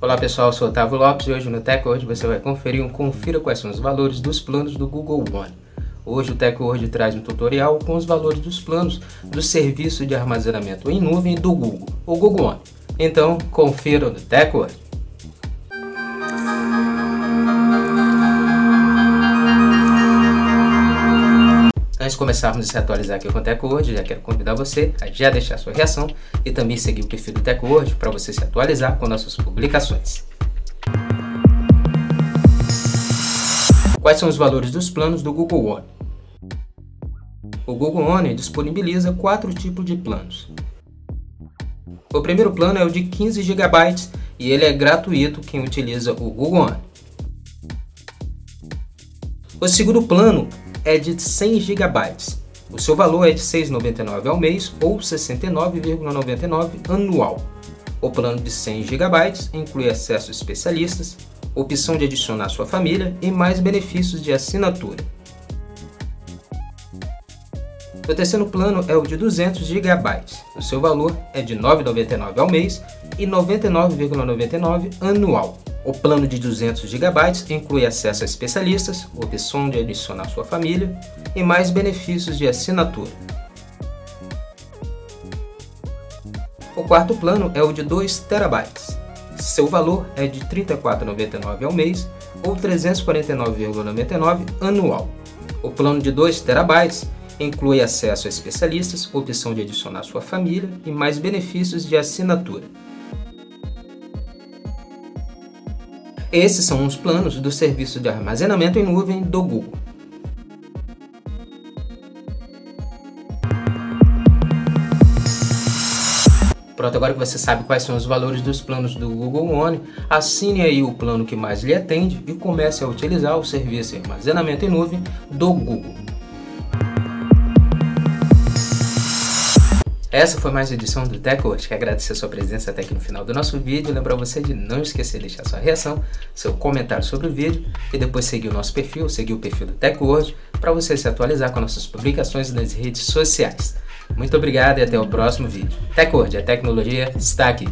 Olá pessoal, eu sou Otávio Lopes e hoje no TechWord você vai conferir um confira quais são os valores dos planos do Google One. Hoje o TechWord traz um tutorial com os valores dos planos do serviço de armazenamento em nuvem do Google, o Google One. Então, confira no TechWord. Antes de começarmos a se atualizar aqui com o TechWord, já quero convidar você a já deixar sua reação e também seguir o perfil do TechWord para você se atualizar com nossas publicações. Quais são os valores dos planos do Google One? O Google One disponibiliza quatro tipos de planos. O primeiro plano é o de 15 GB e ele é gratuito quem utiliza o Google One. O segundo plano é de 100 GB. O seu valor é de R$ 6,99 ao mês ou R$ 69,99 anual. O plano de 100 GB inclui acesso a especialistas, opção de adicionar sua família e mais benefícios de assinatura. O terceiro plano é o de 200 GB. O seu valor é de R$ 9,99 ao mês e R$ 99,99 anual. O plano de 200 GB inclui acesso a especialistas, opção de adicionar sua família e mais benefícios de assinatura. O quarto plano é o de 2 TB. Seu valor é de R$ 34,99 ao mês ou R$ 349,99 anual. O plano de 2 TB inclui acesso a especialistas, opção de adicionar sua família e mais benefícios de assinatura. Esses são os planos do serviço de armazenamento em nuvem do Google. Pronto, agora que você sabe quais são os valores dos planos do Google One, assine aí o plano que mais lhe atende e comece a utilizar o serviço de armazenamento em nuvem do Google. Essa foi mais uma edição do TechWord. Quero agradecer a sua presença até aqui no final do nosso vídeo. Lembrar você de não esquecer de deixar sua reação, seu comentário sobre o vídeo e depois seguir o nosso perfil, seguir o perfil do TechWord para você se atualizar com nossas publicações nas redes sociais. Muito obrigado e até o próximo vídeo. TechWord, a tecnologia está aqui.